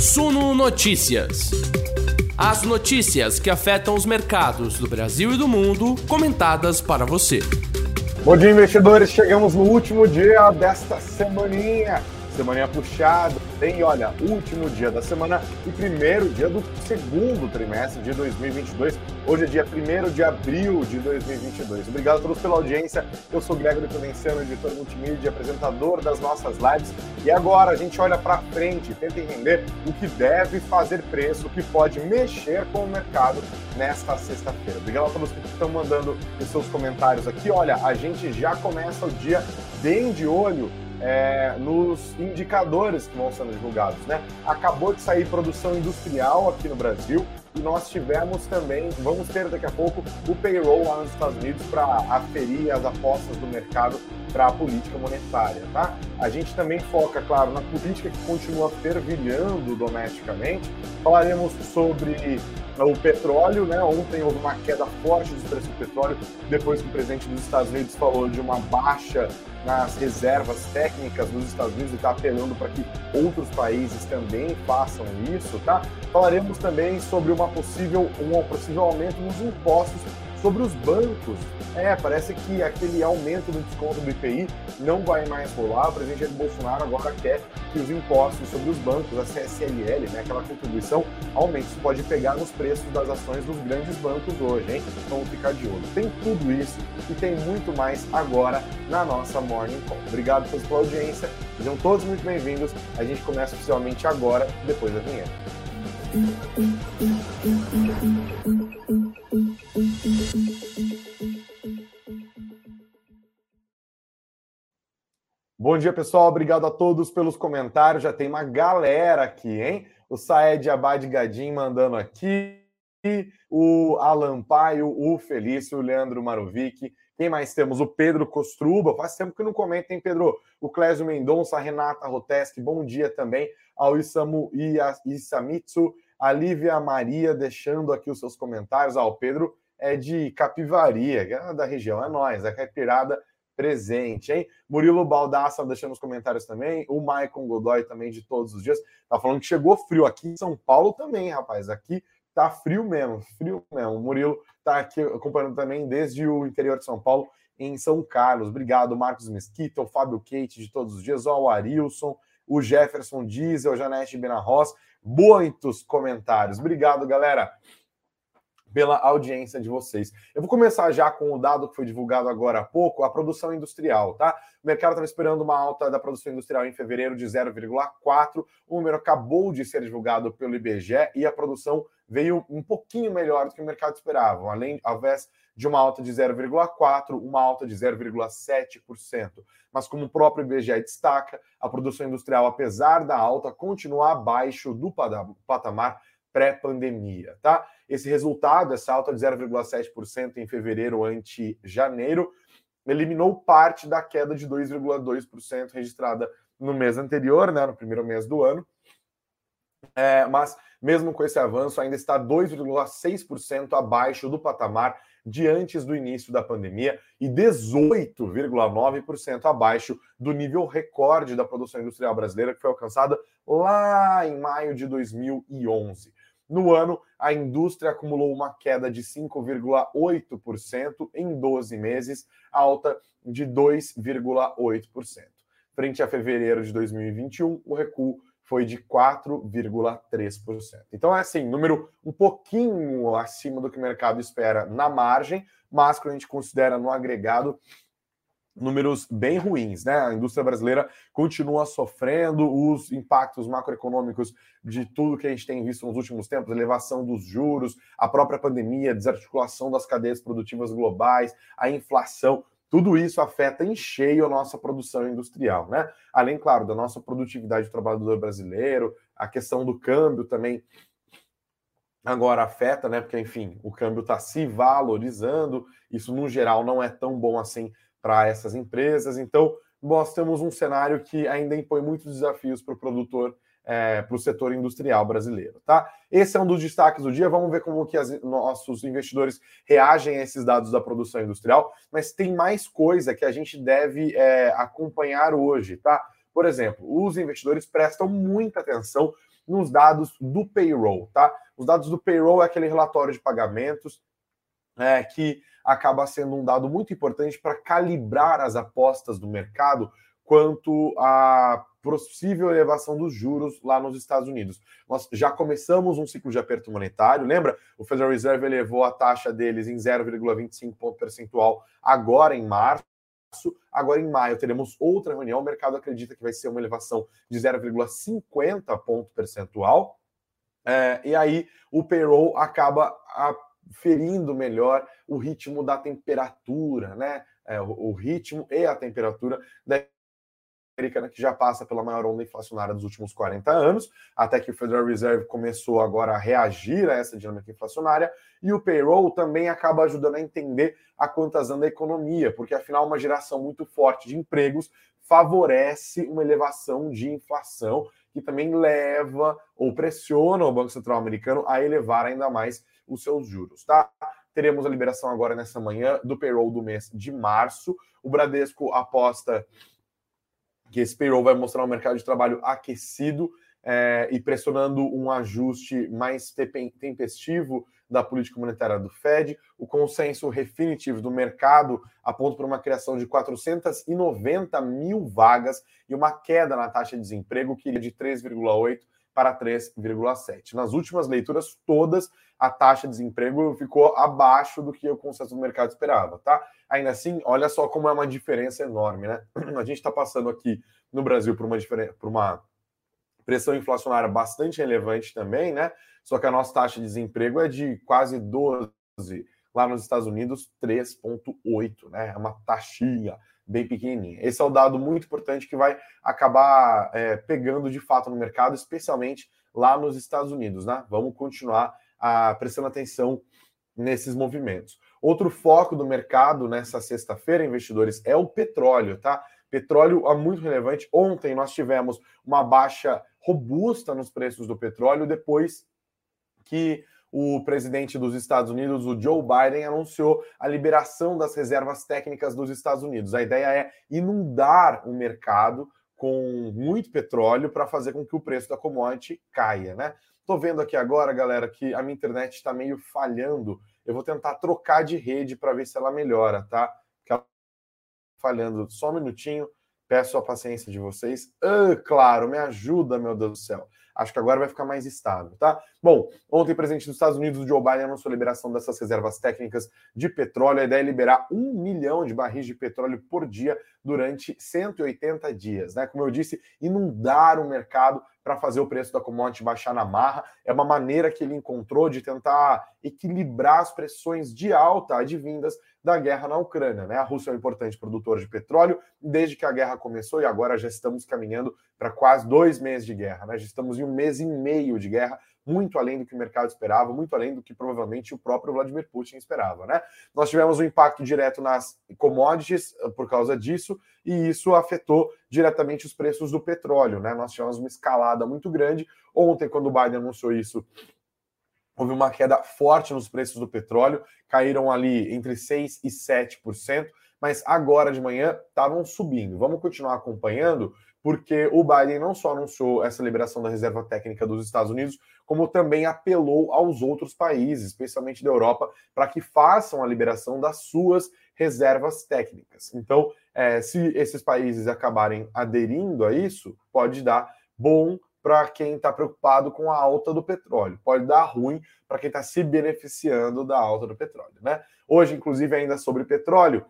Suno Notícias. As notícias que afetam os mercados do Brasil e do mundo, comentadas para você. Bom dia, investidores. Chegamos no último dia desta semaninha Semaninha puxada, tem, olha, último dia da semana e primeiro dia do segundo trimestre de 2022. Hoje é dia 1 de abril de 2022. Obrigado a todos pela audiência. Eu sou Gregory Provenciano, editor multimídia, apresentador das nossas lives. E agora a gente olha para frente, tenta entender o que deve fazer preço, o que pode mexer com o mercado nesta sexta-feira. Obrigado a todos que estão mandando os seus comentários aqui. Olha, a gente já começa o dia bem de olho é, nos indicadores que vão sendo divulgados. Né? Acabou de sair produção industrial aqui no Brasil e nós tivemos também, vamos ter daqui a pouco, o payroll lá nos Estados Unidos para aferir as apostas do mercado para a política monetária. Tá? A gente também foca, claro, na política que continua fervilhando domesticamente. Falaremos sobre o petróleo, né? Ontem houve uma queda forte dos preços do petróleo, depois que o presidente dos Estados Unidos falou de uma baixa nas reservas técnicas dos Estados Unidos e está apelando para que outros países também façam isso, tá? Falaremos também sobre uma possível, um possível aumento nos impostos Sobre os bancos, é, parece que aquele aumento do desconto do IPI não vai mais rolar. O presidente Jair Bolsonaro agora quer que os impostos sobre os bancos, a CSLL, né, aquela contribuição, aumente. Isso pode pegar nos preços das ações dos grandes bancos hoje, hein? Então ficar de olho. Tem tudo isso e tem muito mais agora na nossa Morning Call. Obrigado pela audiência. Sejam todos muito bem-vindos. A gente começa oficialmente agora, depois da vinheta. Bom dia, pessoal. Obrigado a todos pelos comentários. Já tem uma galera aqui, hein? O Saed Abad Gadim mandando aqui. O Alan Paio, o Felício, o Leandro Marovic. Quem mais temos? O Pedro Costruba. Faz tempo que não comenta, hein, Pedro? O Clésio Mendonça, a Renata Roteski. Bom dia também ao Isamu Isamitsu. A Lívia Maria deixando aqui os seus comentários. Ah, o Pedro é de Capivaria, é da região. É nós, é Caipirada presente, hein? Murilo Baldassa deixando os comentários também, o Maicon Godoy também de todos os dias, tá falando que chegou frio aqui em São Paulo também, rapaz, aqui tá frio mesmo, frio mesmo. O Murilo tá aqui acompanhando também desde o interior de São Paulo, em São Carlos. Obrigado, Marcos Mesquita, o Fábio Kate de todos os dias, ó, o Arilson, o Jefferson Diesel, Janete Benarros, muitos comentários. Obrigado, galera pela audiência de vocês. Eu vou começar já com o dado que foi divulgado agora há pouco, a produção industrial, tá? O mercado estava esperando uma alta da produção industrial em fevereiro de 0,4. O número acabou de ser divulgado pelo IBGE e a produção veio um pouquinho melhor do que o mercado esperava. Além, ao invés de uma alta de 0,4, uma alta de 0,7%. Mas como o próprio IBGE destaca, a produção industrial, apesar da alta, continua abaixo do patamar pré-pandemia, tá? Esse resultado, essa alta de 0,7% em fevereiro ante janeiro, eliminou parte da queda de 2,2% registrada no mês anterior, né, no primeiro mês do ano. É, mas, mesmo com esse avanço, ainda está 2,6% abaixo do patamar de antes do início da pandemia e 18,9% abaixo do nível recorde da produção industrial brasileira, que foi alcançada lá em maio de 2011. No ano, a indústria acumulou uma queda de 5,8% em 12 meses, alta de 2,8%. Frente a fevereiro de 2021, o recuo foi de 4,3%. Então é assim, número um pouquinho acima do que o mercado espera na margem, mas quando a gente considera no agregado, números bem ruins, né? A indústria brasileira continua sofrendo os impactos macroeconômicos de tudo que a gente tem visto nos últimos tempos, elevação dos juros, a própria pandemia, desarticulação das cadeias produtivas globais, a inflação, tudo isso afeta em cheio a nossa produção industrial, né? Além, claro, da nossa produtividade do trabalhador brasileiro, a questão do câmbio também agora afeta, né? Porque, enfim, o câmbio está se valorizando, isso no geral não é tão bom assim para essas empresas. Então, nós temos um cenário que ainda impõe muitos desafios para o produtor, é, para o setor industrial brasileiro, tá? Esse é um dos destaques do dia. Vamos ver como que as, nossos investidores reagem a esses dados da produção industrial. Mas tem mais coisa que a gente deve é, acompanhar hoje, tá? Por exemplo, os investidores prestam muita atenção nos dados do payroll, tá? Os dados do payroll é aquele relatório de pagamentos é, que acaba sendo um dado muito importante para calibrar as apostas do mercado quanto à possível elevação dos juros lá nos Estados Unidos. Nós já começamos um ciclo de aperto monetário, lembra? O Federal Reserve elevou a taxa deles em 0,25 ponto percentual agora em março. Agora, em maio, teremos outra reunião. O mercado acredita que vai ser uma elevação de 0,50 ponto percentual. É, e aí, o payroll acaba ferindo melhor o ritmo da temperatura, né? É, o, o ritmo e a temperatura da americana que já passa pela maior onda inflacionária dos últimos 40 anos, até que o Federal Reserve começou agora a reagir a essa dinâmica inflacionária, e o payroll também acaba ajudando a entender a quantas anda a economia, porque afinal uma geração muito forte de empregos favorece uma elevação de inflação, que também leva ou pressiona o Banco Central americano a elevar ainda mais os seus juros, tá? Teremos a liberação agora nessa manhã do payroll do mês de março. O Bradesco aposta que esse payroll vai mostrar um mercado de trabalho aquecido é, e pressionando um ajuste mais tempestivo da política monetária do Fed. O consenso definitivo do mercado aponta para uma criação de 490 mil vagas e uma queda na taxa de desemprego que iria de 3,8 para 3,7. Nas últimas leituras todas, a taxa de desemprego ficou abaixo do que o consenso do mercado esperava, tá? Ainda assim, olha só como é uma diferença enorme, né? A gente está passando aqui no Brasil por uma, por uma pressão inflacionária bastante relevante também, né? Só que a nossa taxa de desemprego é de quase 12, lá nos Estados Unidos 3,8, né? É uma taxinha bem pequenininha. Esse é o dado muito importante que vai acabar é, pegando de fato no mercado, especialmente lá nos Estados Unidos, né? Vamos continuar a, prestando atenção nesses movimentos. Outro foco do mercado nessa sexta-feira, investidores, é o petróleo, tá? Petróleo é muito relevante. Ontem nós tivemos uma baixa robusta nos preços do petróleo depois que o presidente dos Estados Unidos, o Joe Biden, anunciou a liberação das reservas técnicas dos Estados Unidos. A ideia é inundar o mercado com muito petróleo para fazer com que o preço da commodity caia, né? Tô vendo aqui agora, galera, que a minha internet está meio falhando. Eu vou tentar trocar de rede para ver se ela melhora, tá? Ela... Falhando só um minutinho. Peço a paciência de vocês. Ah, claro, me ajuda, meu Deus do céu. Acho que agora vai ficar mais estável, tá? Bom, ontem, presidente dos Estados Unidos, o Joe Biden, anunciou a liberação dessas reservas técnicas de petróleo. A ideia é liberar um milhão de barris de petróleo por dia durante 180 dias, né? Como eu disse, inundar o mercado para fazer o preço da commodity baixar na marra. É uma maneira que ele encontrou de tentar equilibrar as pressões de alta advindas da guerra na Ucrânia. Né? A Rússia é um importante produtor de petróleo desde que a guerra começou e agora já estamos caminhando para quase dois meses de guerra. Né? Já estamos em um mês e meio de guerra muito além do que o mercado esperava, muito além do que provavelmente o próprio Vladimir Putin esperava, né? Nós tivemos um impacto direto nas commodities eh, por causa disso, e isso afetou diretamente os preços do petróleo, né? Nós tivemos uma escalada muito grande. Ontem, quando o Biden anunciou isso, houve uma queda forte nos preços do petróleo, caíram ali entre 6% e 7%, mas agora de manhã estavam subindo. Vamos continuar acompanhando, porque o Biden não só anunciou essa liberação da reserva técnica dos Estados Unidos, como também apelou aos outros países, especialmente da Europa, para que façam a liberação das suas reservas técnicas. Então, é, se esses países acabarem aderindo a isso, pode dar bom para quem está preocupado com a alta do petróleo, pode dar ruim para quem está se beneficiando da alta do petróleo. Né? Hoje, inclusive, ainda sobre petróleo,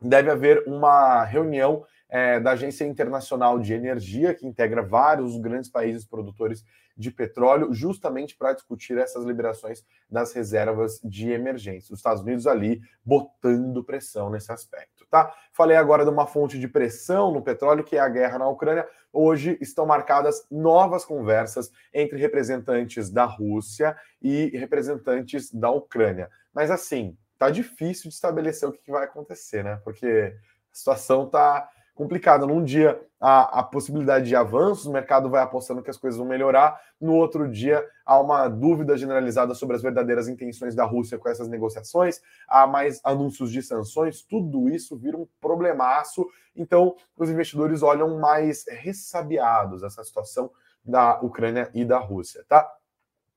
deve haver uma reunião é, da Agência Internacional de Energia, que integra vários grandes países produtores de petróleo, justamente para discutir essas liberações das reservas de emergência. Os Estados Unidos ali botando pressão nesse aspecto, tá? Falei agora de uma fonte de pressão no petróleo, que é a guerra na Ucrânia. Hoje estão marcadas novas conversas entre representantes da Rússia e representantes da Ucrânia. Mas assim, tá difícil de estabelecer o que vai acontecer, né? Porque a situação tá complicada. Num dia, a, a, possibilidade de avanços, o mercado vai apostando que as coisas vão melhorar. No outro dia, há uma dúvida generalizada sobre as verdadeiras intenções da Rússia com essas negociações, há mais anúncios de sanções, tudo isso vira um problemaço. Então, os investidores olham mais ressabiados essa situação da Ucrânia e da Rússia, tá?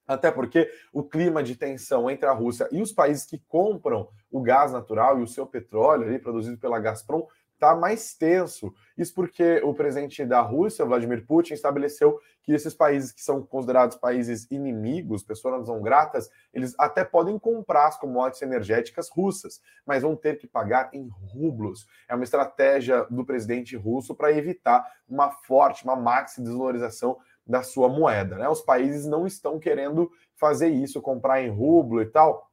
Até porque o clima de tensão entre a Rússia e os países que compram o gás natural e o seu petróleo ali produzido pela Gazprom está mais tenso. Isso porque o presidente da Rússia, Vladimir Putin, estabeleceu que esses países que são considerados países inimigos, pessoas não gratas, eles até podem comprar as commodities energéticas russas, mas vão ter que pagar em rublos. É uma estratégia do presidente russo para evitar uma forte, uma maxi desvalorização da sua moeda. Né? Os países não estão querendo fazer isso, comprar em rublo e tal.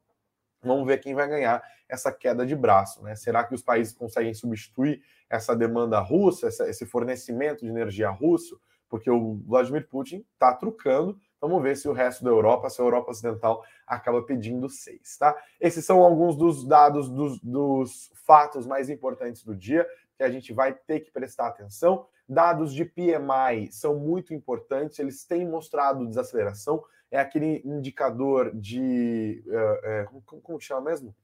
Vamos ver quem vai ganhar essa queda de braço. Né? Será que os países conseguem substituir essa demanda russa, esse fornecimento de energia russo? Porque o Vladimir Putin está trucando. Vamos ver se o resto da Europa, se a Europa Ocidental acaba pedindo seis. Tá? Esses são alguns dos dados, dos, dos fatos mais importantes do dia que a gente vai ter que prestar atenção. Dados de PMI são muito importantes, eles têm mostrado desaceleração. É aquele indicador de. É, como, como chama mesmo?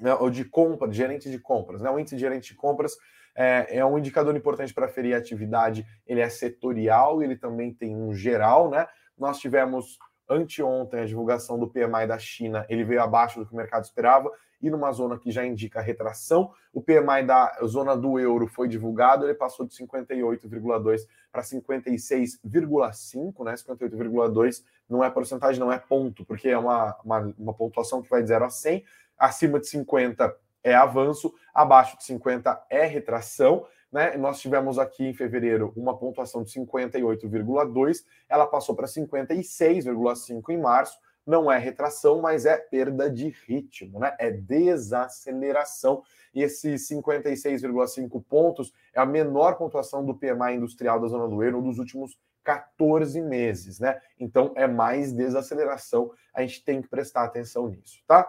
né, ou de compra, de gerente de compras. Né? O índice de gerente de compras é, é um indicador importante para ferir a atividade, ele é setorial, ele também tem um geral. Né? Nós tivemos anteontem a divulgação do PMI da China, ele veio abaixo do que o mercado esperava e numa zona que já indica retração. O PMI da zona do euro foi divulgado, ele passou de 58,2 para 56,5, né? 58,2 não é porcentagem, não é ponto, porque é uma, uma, uma pontuação que vai de 0 a 100 acima de 50 é avanço, abaixo de 50 é retração. Né? Nós tivemos aqui em fevereiro uma pontuação de 58,2, ela passou para 56,5 em março. Não é retração, mas é perda de ritmo, né? É desaceleração. E esses 56,5 pontos é a menor pontuação do PMI industrial da zona do euro dos últimos 14 meses, né? Então é mais desaceleração. A gente tem que prestar atenção nisso, tá?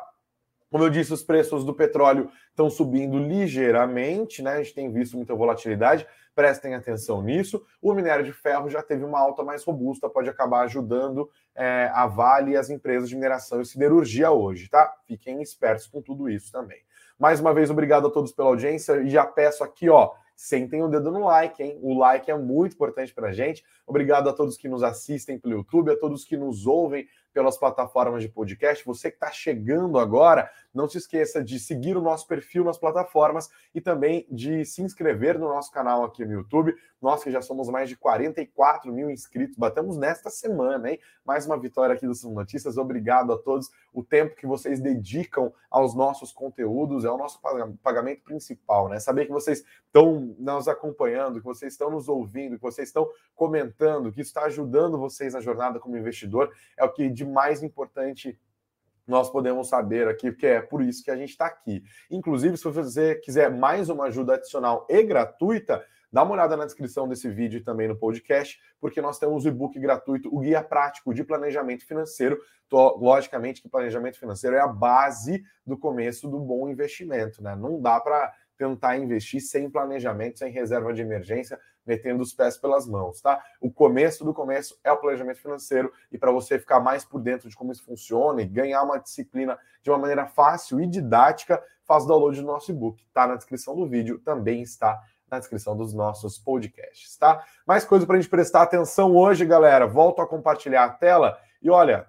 Como eu disse, os preços do petróleo estão subindo ligeiramente, né? A gente tem visto muita volatilidade, prestem atenção nisso. O minério de ferro já teve uma alta mais robusta, pode acabar ajudando é, a Vale e as empresas de mineração e siderurgia hoje, tá? Fiquem espertos com tudo isso também. Mais uma vez, obrigado a todos pela audiência e já peço aqui, ó, sentem o dedo no like, hein? O like é muito importante para a gente. Obrigado a todos que nos assistem pelo YouTube, a todos que nos ouvem pelas plataformas de podcast. Você que está chegando agora, não se esqueça de seguir o nosso perfil nas plataformas e também de se inscrever no nosso canal aqui no YouTube. Nós que já somos mais de 44 mil inscritos, batemos nesta semana, hein? Mais uma vitória aqui do São Notícias. Obrigado a todos. O tempo que vocês dedicam aos nossos conteúdos é o nosso pagamento principal, né? Saber que vocês estão nos acompanhando, que vocês estão nos ouvindo, que vocês estão comentando, que isso está ajudando vocês na jornada como investidor, é o que de mais importante nós podemos saber aqui, porque é por isso que a gente está aqui. Inclusive, se você quiser mais uma ajuda adicional e gratuita, dá uma olhada na descrição desse vídeo e também no podcast, porque nós temos o e-book gratuito, o Guia Prático de Planejamento Financeiro. Tô, logicamente que planejamento financeiro é a base do começo do bom investimento, né? Não dá para tentar investir sem planejamento, sem reserva de emergência, metendo os pés pelas mãos, tá? O começo do começo é o planejamento financeiro e para você ficar mais por dentro de como isso funciona e ganhar uma disciplina de uma maneira fácil e didática, faz o download do nosso e-book, tá na descrição do vídeo, também está na descrição dos nossos podcasts, tá? Mais coisa para a gente prestar atenção hoje, galera. Volto a compartilhar a tela e olha,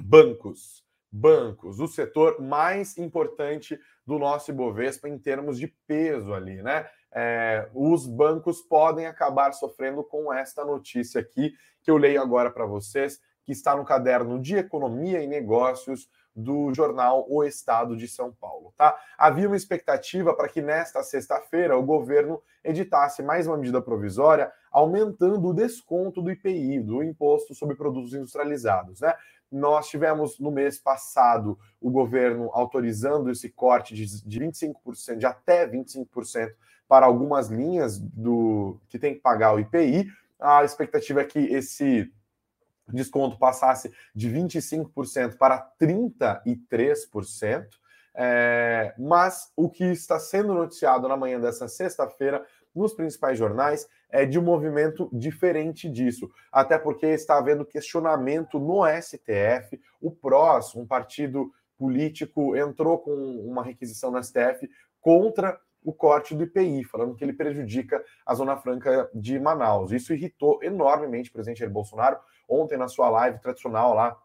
bancos, bancos, o setor mais importante do nosso Ibovespa em termos de peso ali, né? É, os bancos podem acabar sofrendo com esta notícia aqui, que eu leio agora para vocês, que está no caderno de Economia e Negócios do jornal O Estado de São Paulo. Tá? Havia uma expectativa para que nesta sexta-feira o governo editasse mais uma medida provisória aumentando o desconto do IPI, do Imposto sobre Produtos Industrializados. Né? Nós tivemos no mês passado o governo autorizando esse corte de, de 25%, de até 25% para algumas linhas do que tem que pagar o IPI. A expectativa é que esse desconto passasse de 25% para 33%. É, mas o que está sendo noticiado na manhã dessa sexta-feira nos principais jornais é de um movimento diferente disso, até porque está havendo questionamento no STF. O PROS, um partido político, entrou com uma requisição no STF contra o corte do IPI, falando que ele prejudica a Zona Franca de Manaus. Isso irritou enormemente o presidente Jair Bolsonaro. Ontem, na sua live tradicional lá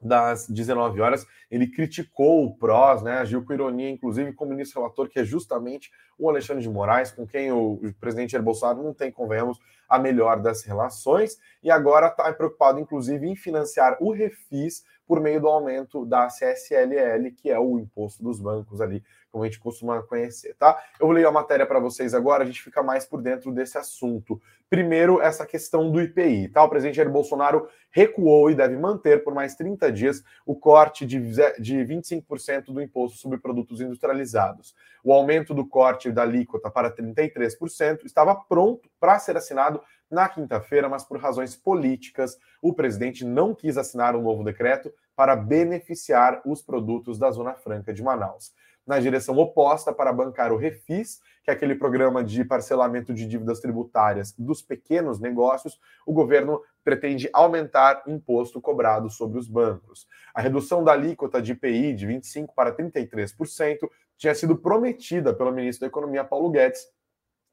das 19 horas, ele criticou o PROS, né, agiu com ironia, inclusive, com o ministro relator, que é justamente o Alexandre de Moraes, com quem o, presidente Jair Bolsonaro não tem, convenhamos, a melhor das relações, e agora está preocupado, inclusive, em financiar o refis por meio do aumento da CSLL, que é o imposto dos bancos ali, como a gente costuma conhecer, tá? Eu vou ler a matéria para vocês agora, a gente fica mais por dentro desse assunto. Primeiro, essa questão do IPI, tá? O presidente Jair Bolsonaro recuou e deve manter por mais 30 dias o corte de, de 25% do imposto sobre produtos industrializados. O aumento do corte da alíquota para 33% estava pronto para ser assinado na quinta-feira, mas por razões políticas, o presidente não quis assinar um novo decreto para beneficiar os produtos da Zona Franca de Manaus. Na direção oposta para bancar o Refis, que é aquele programa de parcelamento de dívidas tributárias dos pequenos negócios, o governo pretende aumentar o imposto cobrado sobre os bancos. A redução da alíquota de IPI de 25% para 33% tinha sido prometida pelo ministro da Economia, Paulo Guedes,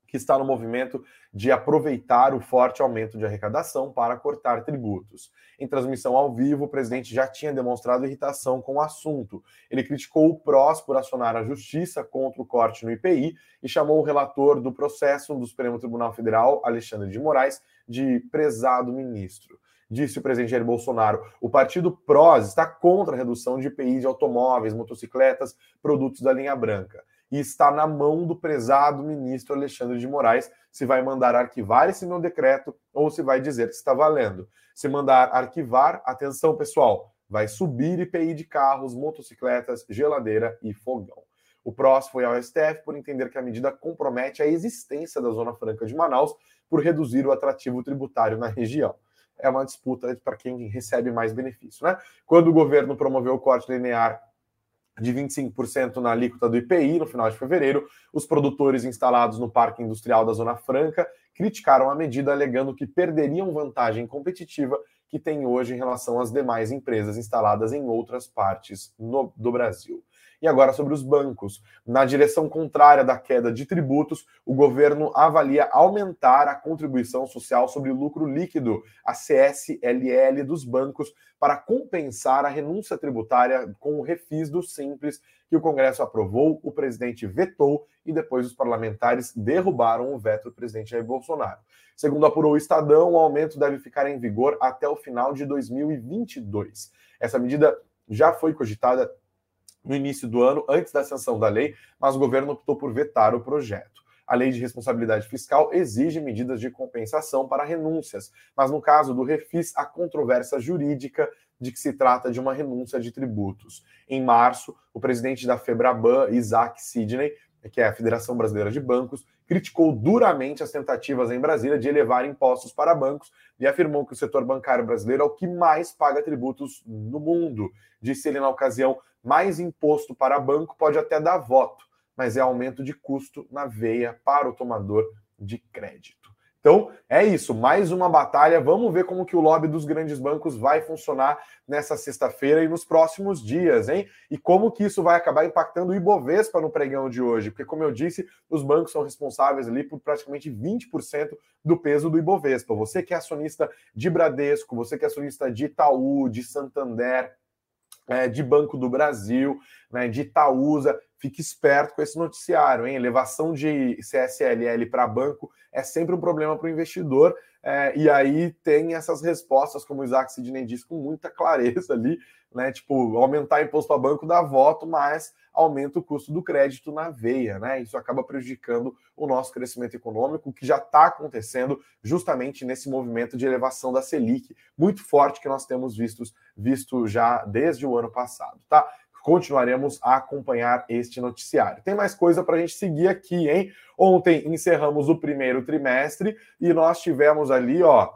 que está no movimento de aproveitar o forte aumento de arrecadação para cortar tributos. Em transmissão ao vivo, o presidente já tinha demonstrado irritação com o assunto. Ele criticou o PROS por acionar a justiça contra o corte no IPI e chamou o relator do processo do Supremo Tribunal Federal, Alexandre de Moraes, de prezado ministro. Disse o presidente Jair Bolsonaro: o partido PROS está contra a redução de IPI de automóveis, motocicletas, produtos da linha branca e está na mão do prezado ministro Alexandre de Moraes se vai mandar arquivar esse meu decreto ou se vai dizer que está valendo. Se mandar arquivar, atenção pessoal, vai subir IPI de carros, motocicletas, geladeira e fogão. O PROS foi ao STF por entender que a medida compromete a existência da Zona Franca de Manaus por reduzir o atrativo tributário na região. É uma disputa para quem recebe mais benefício. Né? Quando o governo promoveu o corte linear de 25% na alíquota do IPI no final de fevereiro, os produtores instalados no Parque Industrial da Zona Franca criticaram a medida, alegando que perderiam vantagem competitiva que tem hoje em relação às demais empresas instaladas em outras partes no, do Brasil. E agora sobre os bancos. Na direção contrária da queda de tributos, o governo avalia aumentar a contribuição social sobre lucro líquido, a CSLL dos bancos, para compensar a renúncia tributária com o refis do Simples, que o Congresso aprovou, o presidente vetou e depois os parlamentares derrubaram o veto do presidente Jair Bolsonaro. Segundo apurou o Estadão, o aumento deve ficar em vigor até o final de 2022. Essa medida já foi cogitada no início do ano, antes da sanção da lei, mas o governo optou por vetar o projeto. A lei de responsabilidade fiscal exige medidas de compensação para renúncias, mas no caso do refis, há controvérsia jurídica de que se trata de uma renúncia de tributos. Em março, o presidente da Febraban, Isaac Sidney, que é a Federação Brasileira de Bancos, criticou duramente as tentativas em Brasília de elevar impostos para bancos e afirmou que o setor bancário brasileiro é o que mais paga tributos no mundo. Disse ele na ocasião: mais imposto para banco pode até dar voto, mas é aumento de custo na veia para o tomador de crédito. Então, é isso, mais uma batalha. Vamos ver como que o lobby dos grandes bancos vai funcionar nessa sexta-feira e nos próximos dias, hein? E como que isso vai acabar impactando o Ibovespa no pregão de hoje? Porque, como eu disse, os bancos são responsáveis ali por praticamente 20% do peso do Ibovespa. Você que é acionista de Bradesco, você que é acionista de Itaú, de Santander, é, de Banco do Brasil, né, de Itaúsa. Fique esperto com esse noticiário, hein? Elevação de CSLL para banco é sempre um problema para o investidor. É, e aí tem essas respostas, como o Isaac Sidney disse, com muita clareza ali, né? Tipo, aumentar imposto a banco dá voto, mas aumenta o custo do crédito na veia, né? Isso acaba prejudicando o nosso crescimento econômico, que já está acontecendo justamente nesse movimento de elevação da Selic, muito forte que nós temos visto, visto já desde o ano passado, tá? Continuaremos a acompanhar este noticiário. Tem mais coisa para a gente seguir aqui, hein? Ontem encerramos o primeiro trimestre e nós tivemos ali, ó,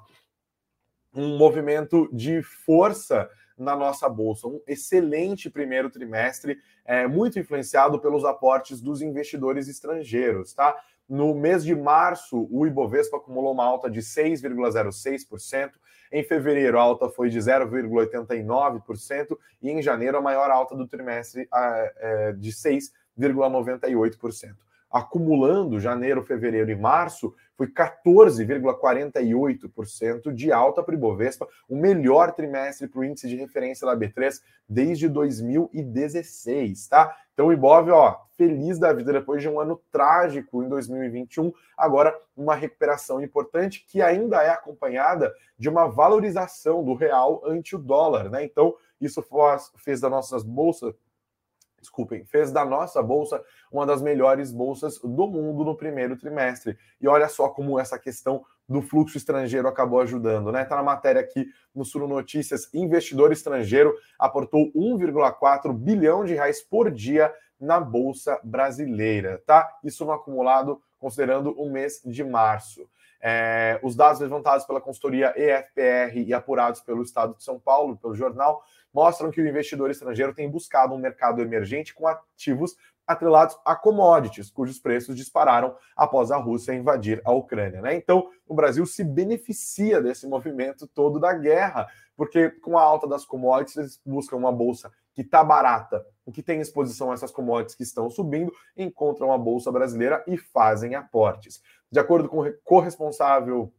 um movimento de força na nossa bolsa. Um excelente primeiro trimestre, é, muito influenciado pelos aportes dos investidores estrangeiros, tá? No mês de março, o Ibovespa acumulou uma alta de 6,06%. Em fevereiro, a alta foi de 0,89%. E em janeiro, a maior alta do trimestre é, de 6,98% acumulando janeiro, fevereiro e março, foi 14,48% de alta para o Ibovespa, o melhor trimestre para o índice de referência da B3 desde 2016, tá? Então o Ibov, ó, feliz da vida depois de um ano trágico em 2021, agora uma recuperação importante que ainda é acompanhada de uma valorização do real ante o dólar, né? Então isso fez das nossas bolsas desculpem, fez da nossa bolsa uma das melhores bolsas do mundo no primeiro trimestre. E olha só como essa questão do fluxo estrangeiro acabou ajudando, né? Tá na matéria aqui no Sul Notícias, investidor estrangeiro aportou 1,4 bilhão de reais por dia na bolsa brasileira, tá? Isso no acumulado considerando o mês de março. É, os dados levantados pela consultoria EFPR e apurados pelo Estado de São Paulo, pelo jornal, mostram que o investidor estrangeiro tem buscado um mercado emergente com ativos atrelados a commodities, cujos preços dispararam após a Rússia invadir a Ucrânia. Né? Então, o Brasil se beneficia desse movimento todo da guerra, porque com a alta das commodities, eles buscam uma bolsa que está barata, que tem exposição a essas commodities que estão subindo, encontram a bolsa brasileira e fazem aportes. De acordo com o corresponsável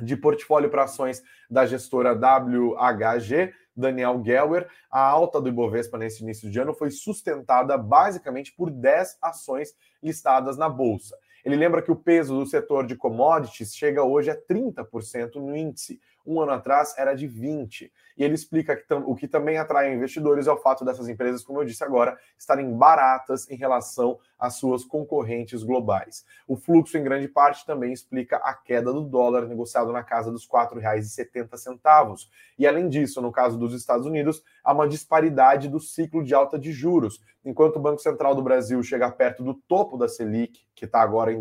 de portfólio para ações da gestora WHG, Daniel Gelwer, a alta do Ibovespa nesse início de ano foi sustentada basicamente por 10 ações listadas na bolsa. Ele lembra que o peso do setor de commodities chega hoje a 30% no índice. Um ano atrás era de 20%. E ele explica que o que também atrai investidores é o fato dessas empresas, como eu disse agora, estarem baratas em relação às suas concorrentes globais. O fluxo, em grande parte, também explica a queda do dólar negociado na casa dos R$ 4,70. E além disso, no caso dos Estados Unidos, há uma disparidade do ciclo de alta de juros. Enquanto o Banco Central do Brasil chega perto do topo da Selic, que está agora em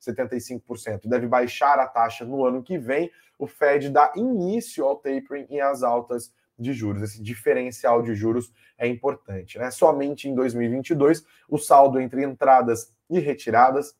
11,75%, deve baixar a taxa no ano que vem, o Fed dá início ao tapering e às altas de juros. Esse diferencial de juros é importante. Né? Somente em 2022, o saldo entre entradas e retiradas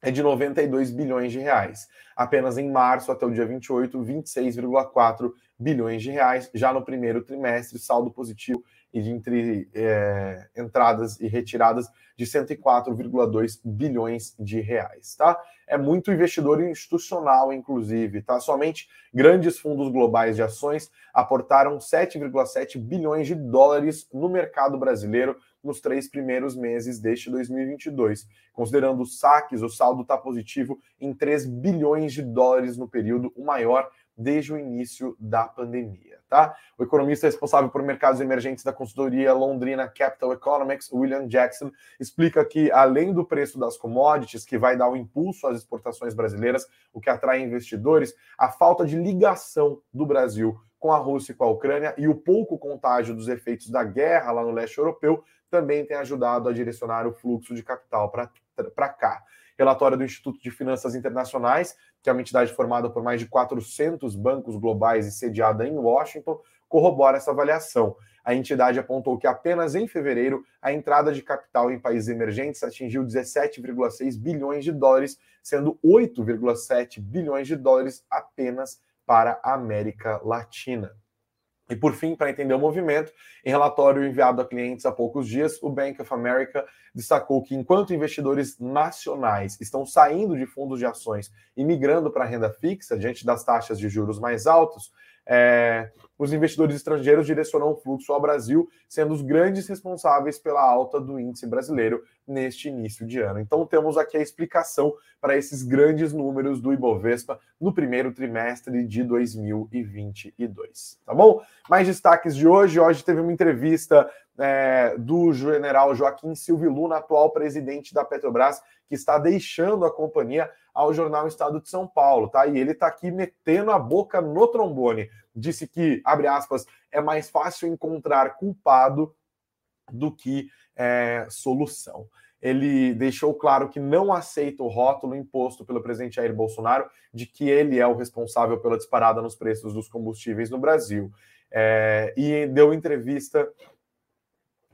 é de 92 bilhões de reais. Apenas em março, até o dia 28, 26,4 bilhões de reais. Já no primeiro trimestre, saldo positivo e de entre é, entradas e retiradas de 104,2 bilhões de reais, tá? É muito investidor institucional, inclusive, tá? Somente grandes fundos globais de ações aportaram 7,7 bilhões de dólares no mercado brasileiro nos três primeiros meses deste 2022. Considerando os saques, o saldo está positivo em 3 bilhões de dólares no período, o maior desde o início da pandemia. Tá? O economista responsável por mercados emergentes da consultoria londrina Capital Economics, William Jackson, explica que, além do preço das commodities, que vai dar um impulso às exportações brasileiras, o que atrai investidores, a falta de ligação do Brasil com a Rússia e com a Ucrânia e o pouco contágio dos efeitos da guerra lá no leste europeu também tem ajudado a direcionar o fluxo de capital para cá. Relatório do Instituto de Finanças Internacionais, que é uma entidade formada por mais de 400 bancos globais e sediada em Washington, corrobora essa avaliação. A entidade apontou que apenas em fevereiro a entrada de capital em países emergentes atingiu 17,6 bilhões de dólares, sendo 8,7 bilhões de dólares apenas para a América Latina. E por fim, para entender o movimento, em relatório enviado a clientes há poucos dias, o Bank of America destacou que enquanto investidores nacionais estão saindo de fundos de ações e migrando para a renda fixa diante das taxas de juros mais altos, é, os investidores estrangeiros direcionam o fluxo ao Brasil, sendo os grandes responsáveis pela alta do índice brasileiro neste início de ano. Então, temos aqui a explicação para esses grandes números do Ibovespa no primeiro trimestre de 2022. Tá bom? Mais destaques de hoje. Hoje teve uma entrevista é, do general Joaquim Silvio Luna, atual presidente da Petrobras, que está deixando a companhia ao jornal Estado de São Paulo, tá? E ele está aqui metendo a boca no trombone. Disse que, abre aspas, é mais fácil encontrar culpado do que é, solução. ele deixou claro que não aceita o rótulo imposto pelo presidente Jair Bolsonaro de que ele é o responsável pela disparada nos preços dos combustíveis no Brasil. É, e deu entrevista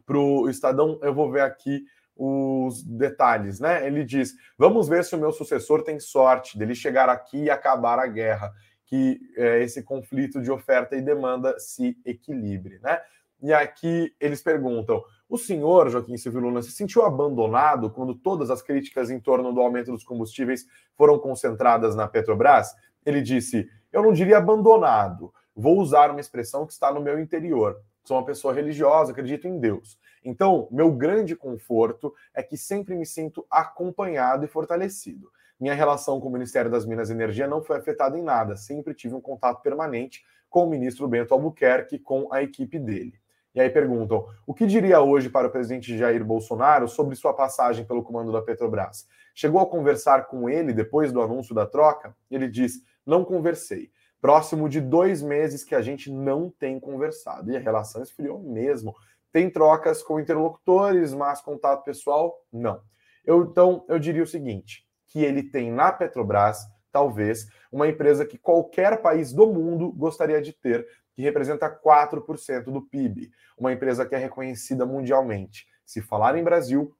para o Estadão, eu vou ver aqui os detalhes, né? Ele diz: vamos ver se o meu sucessor tem sorte dele chegar aqui e acabar a guerra, que é, esse conflito de oferta e demanda se equilibre, né? E aqui eles perguntam: o senhor, Joaquim Silvio Luna, se sentiu abandonado quando todas as críticas em torno do aumento dos combustíveis foram concentradas na Petrobras? Ele disse: eu não diria abandonado, vou usar uma expressão que está no meu interior. Sou uma pessoa religiosa, acredito em Deus. Então, meu grande conforto é que sempre me sinto acompanhado e fortalecido. Minha relação com o Ministério das Minas e Energia não foi afetada em nada, sempre tive um contato permanente com o ministro Bento Albuquerque, com a equipe dele. E aí perguntam: o que diria hoje para o presidente Jair Bolsonaro sobre sua passagem pelo comando da Petrobras? Chegou a conversar com ele depois do anúncio da troca? Ele diz: não conversei. Próximo de dois meses que a gente não tem conversado. E a relação esfriou mesmo. Tem trocas com interlocutores, mas contato pessoal, não. Eu, então, eu diria o seguinte: que ele tem na Petrobras, talvez, uma empresa que qualquer país do mundo gostaria de ter, que representa 4% do PIB. Uma empresa que é reconhecida mundialmente. Se falar em Brasil,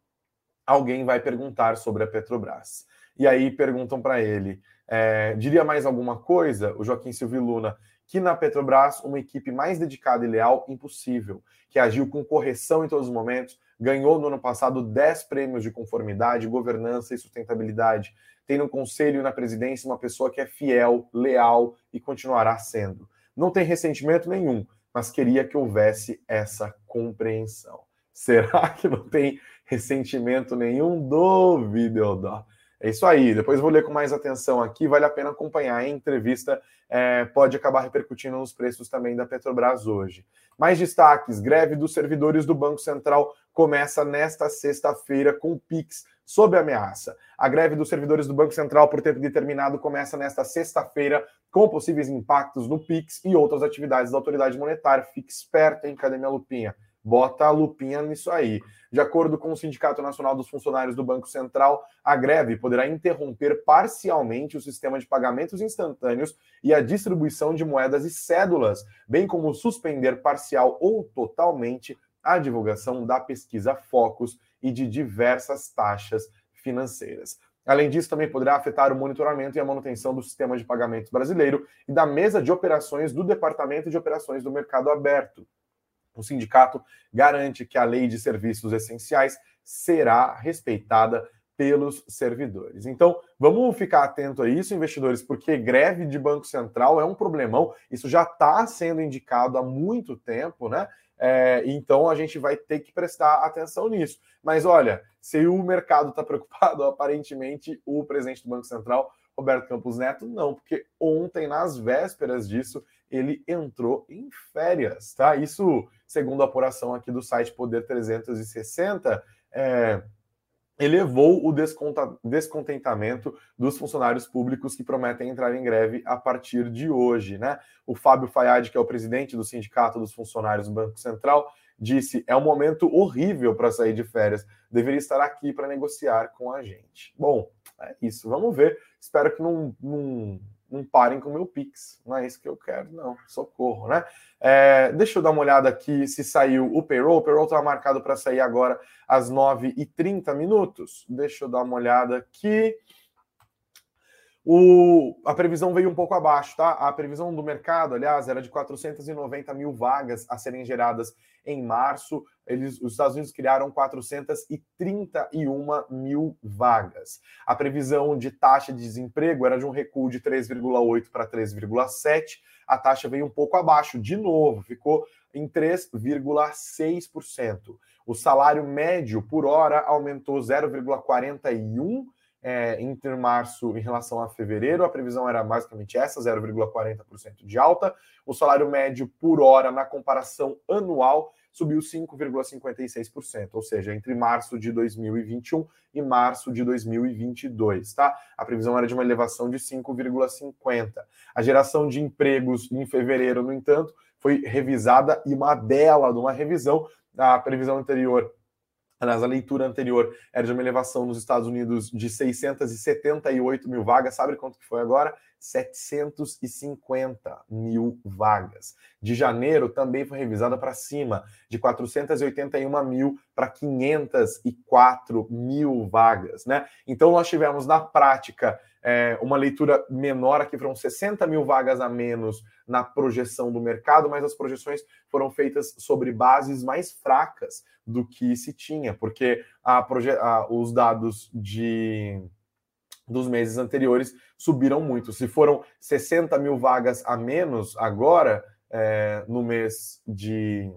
alguém vai perguntar sobre a Petrobras. E aí perguntam para ele: é, diria mais alguma coisa, o Joaquim Silvio Luna, que na Petrobras, uma equipe mais dedicada e leal, impossível, que agiu com correção em todos os momentos, ganhou no ano passado 10 prêmios de conformidade, governança e sustentabilidade. Tem no conselho e na presidência uma pessoa que é fiel, leal e continuará sendo. Não tem ressentimento nenhum, mas queria que houvesse essa compreensão. Será que não tem ressentimento nenhum? Duvido. É isso aí. Depois vou ler com mais atenção aqui. Vale a pena acompanhar. A entrevista é, pode acabar repercutindo nos preços também da Petrobras hoje. Mais destaques: greve dos servidores do Banco Central começa nesta sexta-feira com o PIX sob ameaça. A greve dos servidores do Banco Central por tempo determinado começa nesta sexta-feira com possíveis impactos no PIX e outras atividades da autoridade monetária. Fique esperto, hein, cadê lupinha? Bota a lupinha nisso aí. De acordo com o Sindicato Nacional dos Funcionários do Banco Central, a greve poderá interromper parcialmente o sistema de pagamentos instantâneos e a distribuição de moedas e cédulas, bem como suspender parcial ou totalmente a divulgação da pesquisa Focus e de diversas taxas financeiras. Além disso, também poderá afetar o monitoramento e a manutenção do sistema de pagamentos brasileiro e da mesa de operações do Departamento de Operações do Mercado Aberto, o sindicato garante que a lei de serviços essenciais será respeitada pelos servidores. Então, vamos ficar atento a isso, investidores, porque greve de Banco Central é um problemão. Isso já está sendo indicado há muito tempo, né? É, então a gente vai ter que prestar atenção nisso. Mas olha, se o mercado está preocupado, aparentemente o presidente do Banco Central, Roberto Campos Neto, não, porque ontem, nas vésperas disso, ele entrou em férias, tá? Isso, segundo a apuração aqui do site Poder 360, é, elevou o descontentamento dos funcionários públicos que prometem entrar em greve a partir de hoje, né? O Fábio Fayad, que é o presidente do Sindicato dos Funcionários do Banco Central, disse: é um momento horrível para sair de férias, deveria estar aqui para negociar com a gente. Bom, é isso, vamos ver. Espero que não, não não parem com o meu Pix. Não é isso que eu quero, não. Socorro, né? É, deixa eu dar uma olhada aqui se saiu o payroll. O payroll está marcado para sair agora às 9h30 minutos. Deixa eu dar uma olhada aqui. O, a previsão veio um pouco abaixo, tá? A previsão do mercado, aliás, era de 490 mil vagas a serem geradas em março. Eles, os Estados Unidos criaram 431 mil vagas. A previsão de taxa de desemprego era de um recuo de 3,8 para 3,7. A taxa veio um pouco abaixo, de novo, ficou em 3,6%. O salário médio por hora aumentou 0,41 é, entre março em relação a fevereiro, a previsão era basicamente essa, 0,40% de alta. O salário médio por hora na comparação anual subiu 5,56%, ou seja, entre março de 2021 e março de 2022, tá? A previsão era de uma elevação de 5,50. A geração de empregos em fevereiro, no entanto, foi revisada e uma bela de uma revisão. A previsão anterior Aliás, a leitura anterior era de uma elevação nos Estados Unidos de 678 mil vagas. Sabe quanto que foi agora? 750 mil vagas. De janeiro também foi revisada para cima, de 481 mil para 504 mil vagas, né? Então nós tivemos na prática é, uma leitura menor aqui, foram 60 mil vagas a menos na projeção do mercado, mas as projeções foram feitas sobre bases mais fracas do que se tinha, porque a, a, os dados de dos meses anteriores subiram muito. Se foram 60 mil vagas a menos agora, é, no mês de,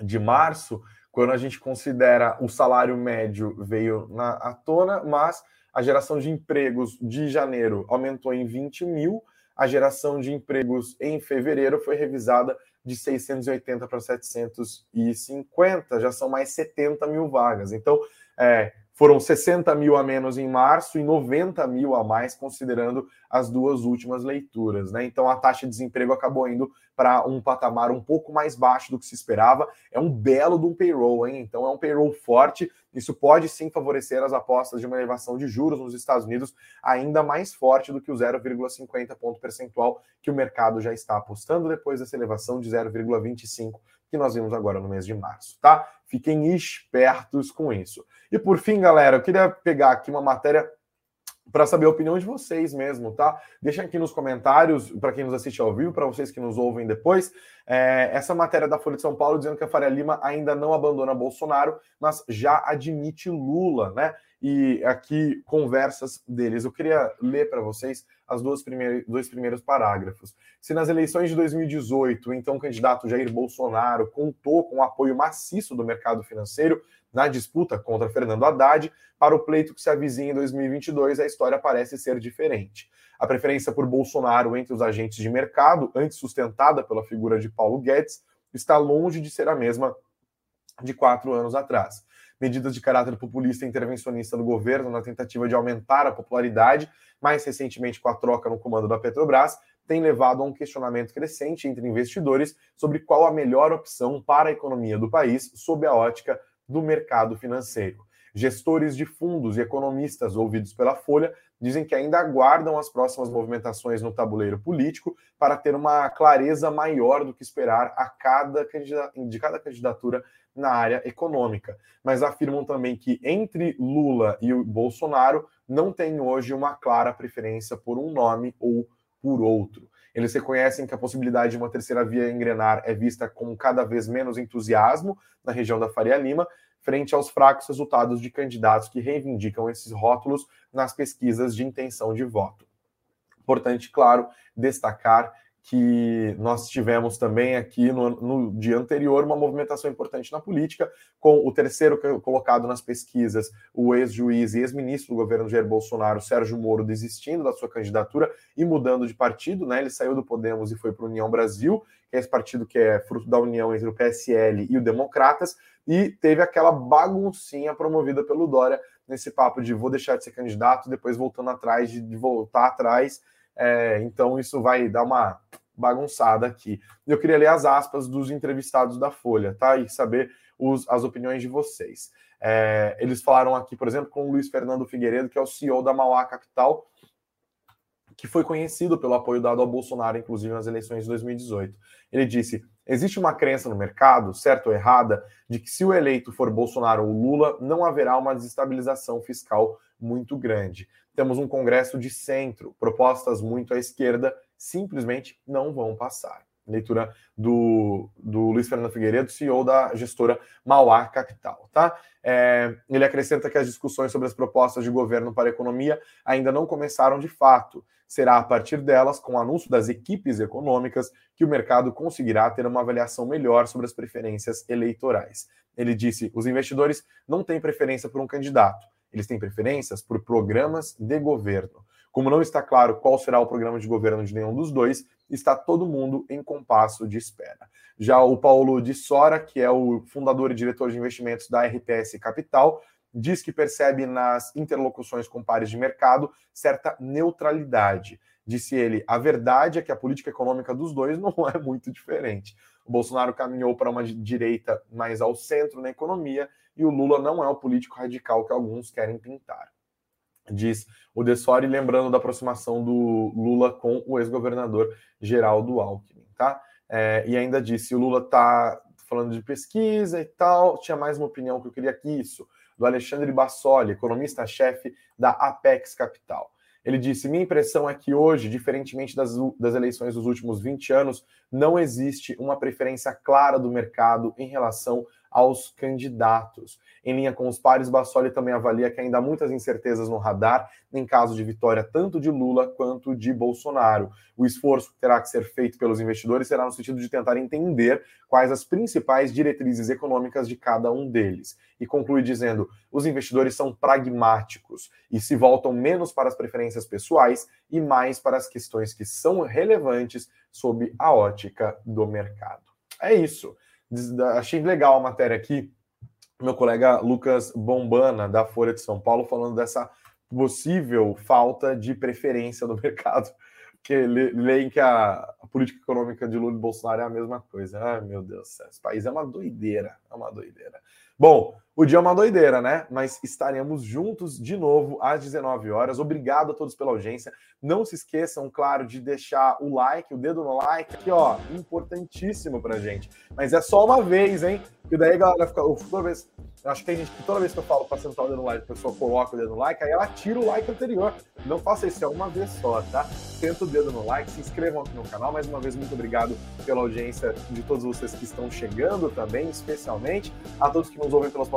de março, quando a gente considera o salário médio veio na à tona, mas a geração de empregos de janeiro aumentou em 20 mil, a geração de empregos em fevereiro foi revisada de 680 para 750, já são mais 70 mil vagas. Então, é, foram 60 mil a menos em março e 90 mil a mais, considerando as duas últimas leituras. Né? Então a taxa de desemprego acabou indo para um patamar um pouco mais baixo do que se esperava. É um belo de um payroll, hein? Então é um payroll forte. Isso pode sim favorecer as apostas de uma elevação de juros nos Estados Unidos ainda mais forte do que o 0,50 ponto percentual que o mercado já está apostando depois dessa elevação de 0,25 que nós vimos agora no mês de março, tá? Fiquem espertos com isso. E por fim, galera, eu queria pegar aqui uma matéria para saber a opinião de vocês mesmo, tá? Deixa aqui nos comentários, para quem nos assiste ao vivo, para vocês que nos ouvem depois, é, essa matéria da Folha de São Paulo dizendo que a Faria Lima ainda não abandona Bolsonaro, mas já admite Lula, né? E aqui conversas deles. Eu queria ler para vocês as duas primeiras, dois primeiros parágrafos. Se nas eleições de 2018, então candidato Jair Bolsonaro contou com o apoio maciço do mercado financeiro na disputa contra Fernando Haddad, para o pleito que se avizinha em 2022, a história parece ser diferente. A preferência por Bolsonaro entre os agentes de mercado, antes sustentada pela figura de Paulo Guedes, está longe de ser a mesma de quatro anos atrás medidas de caráter populista e intervencionista do governo na tentativa de aumentar a popularidade, mais recentemente com a troca no comando da Petrobras, tem levado a um questionamento crescente entre investidores sobre qual a melhor opção para a economia do país sob a ótica do mercado financeiro. Gestores de fundos e economistas ouvidos pela Folha dizem que ainda aguardam as próximas movimentações no tabuleiro político para ter uma clareza maior do que esperar a cada de cada candidatura na área econômica. Mas afirmam também que entre Lula e o Bolsonaro não tem hoje uma clara preferência por um nome ou por outro. Eles reconhecem que a possibilidade de uma terceira via engrenar é vista com cada vez menos entusiasmo na região da Faria Lima, frente aos fracos resultados de candidatos que reivindicam esses rótulos nas pesquisas de intenção de voto. Importante, claro, destacar que nós tivemos também aqui no, no, dia anterior uma movimentação importante na política, com o terceiro colocado nas pesquisas, o ex-juiz e ex-ministro do governo Jair Bolsonaro, Sérgio Moro, desistindo da sua candidatura e mudando de partido, né? Ele saiu do Podemos e foi para o União Brasil, que é esse partido que é fruto da união entre o PSL e o Democratas, e teve aquela baguncinha promovida pelo Dória nesse papo de vou deixar de ser candidato, depois voltando atrás, de, de voltar atrás é, então isso vai dar uma bagunçada aqui. Eu queria ler as aspas dos entrevistados da Folha, tá? E saber os, as opiniões de vocês. É, eles falaram aqui, por exemplo, com o Luiz Fernando Figueiredo, que é o CEO da Mauá Capital, que foi conhecido pelo apoio dado ao Bolsonaro, inclusive nas eleições de 2018. Ele disse: existe uma crença no mercado, certa ou errada, de que se o eleito for Bolsonaro ou Lula, não haverá uma desestabilização fiscal muito grande temos um Congresso de centro, propostas muito à esquerda simplesmente não vão passar. Leitura do, do Luiz Fernando Figueiredo, CEO da gestora Mauá Capital. Tá? É, ele acrescenta que as discussões sobre as propostas de governo para a economia ainda não começaram de fato. Será a partir delas, com o anúncio das equipes econômicas, que o mercado conseguirá ter uma avaliação melhor sobre as preferências eleitorais. Ele disse: os investidores não têm preferência por um candidato eles têm preferências por programas de governo. Como não está claro qual será o programa de governo de nenhum dos dois, está todo mundo em compasso de espera. Já o Paulo de Sora, que é o fundador e diretor de investimentos da RPS Capital, diz que percebe nas interlocuções com pares de mercado certa neutralidade. Disse ele: a verdade é que a política econômica dos dois não é muito diferente. O Bolsonaro caminhou para uma direita mais ao centro na economia e o Lula não é o político radical que alguns querem pintar. Diz o Dessori, lembrando da aproximação do Lula com o ex-governador Geraldo Alckmin, tá? É, e ainda disse: o Lula está falando de pesquisa e tal, tinha mais uma opinião que eu queria aqui, isso, do Alexandre Bassoli, economista-chefe da Apex Capital. Ele disse: Minha impressão é que hoje, diferentemente das, das eleições dos últimos 20 anos, não existe uma preferência clara do mercado em relação aos candidatos. Em linha com os pares, Bassoli também avalia que ainda há muitas incertezas no radar em caso de vitória tanto de Lula quanto de Bolsonaro. O esforço que terá que ser feito pelos investidores será no sentido de tentar entender quais as principais diretrizes econômicas de cada um deles. E conclui dizendo: os investidores são pragmáticos e se voltam menos para as preferências pessoais e mais para as questões que são relevantes sob a ótica do mercado. É isso. Achei legal a matéria aqui, meu colega Lucas Bombana, da Folha de São Paulo, falando dessa possível falta de preferência do mercado, que leem que a, política econômica de Lula e Bolsonaro é a mesma coisa. Ai, meu Deus esse país é uma doideira, é uma doideira. Bom, o dia é uma doideira, né? Mas estaremos juntos de novo às 19 horas. Obrigado a todos pela audiência. Não se esqueçam, claro, de deixar o like, o dedo no like, aqui, ó, importantíssimo pra gente. Mas é só uma vez, hein? Porque daí a galera fica. Toda vez, acho que tem gente que toda vez que eu falo para sentar o dedo no like, a pessoa coloca o dedo no like, aí ela tira o like anterior. Não faça isso, é uma vez só, tá? Senta o dedo no like, se inscrevam aqui no canal. Mais uma vez, muito obrigado pela audiência de todos vocês que estão chegando também, especialmente a todos que nos ouvem pelas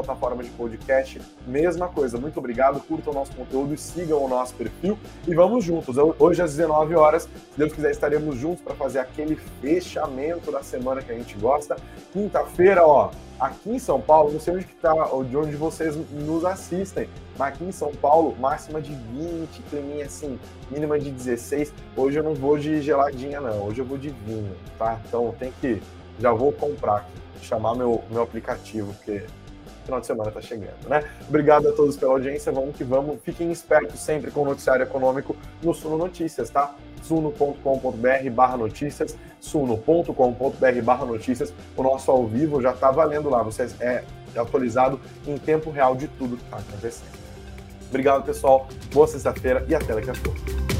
de podcast. Mesma coisa, muito obrigado, curtam o nosso conteúdo sigam o nosso perfil. E vamos juntos. Hoje, às 19 horas, se Deus quiser, estaremos juntos para fazer aquele fechamento da semana que a gente gosta. Quinta-feira, ó, aqui em São Paulo, não sei onde que tá, de onde vocês nos assistem, mas aqui em São Paulo, máxima de 20, climinha assim, mínima de 16. Hoje eu não vou de geladinha, não. Hoje eu vou de vinho, tá? Então tem que. Já vou comprar aqui, chamar meu, meu aplicativo, porque final de semana tá chegando, né? Obrigado a todos pela audiência. Vamos que vamos. Fiquem espertos sempre com o noticiário econômico no Suno Notícias, tá? suno.com.br barra notícias, suno.com.br barra notícias. O nosso ao vivo já está valendo lá. Você é atualizado em tempo real de tudo que está acontecendo. Obrigado, pessoal. Boa sexta-feira e até daqui a pouco.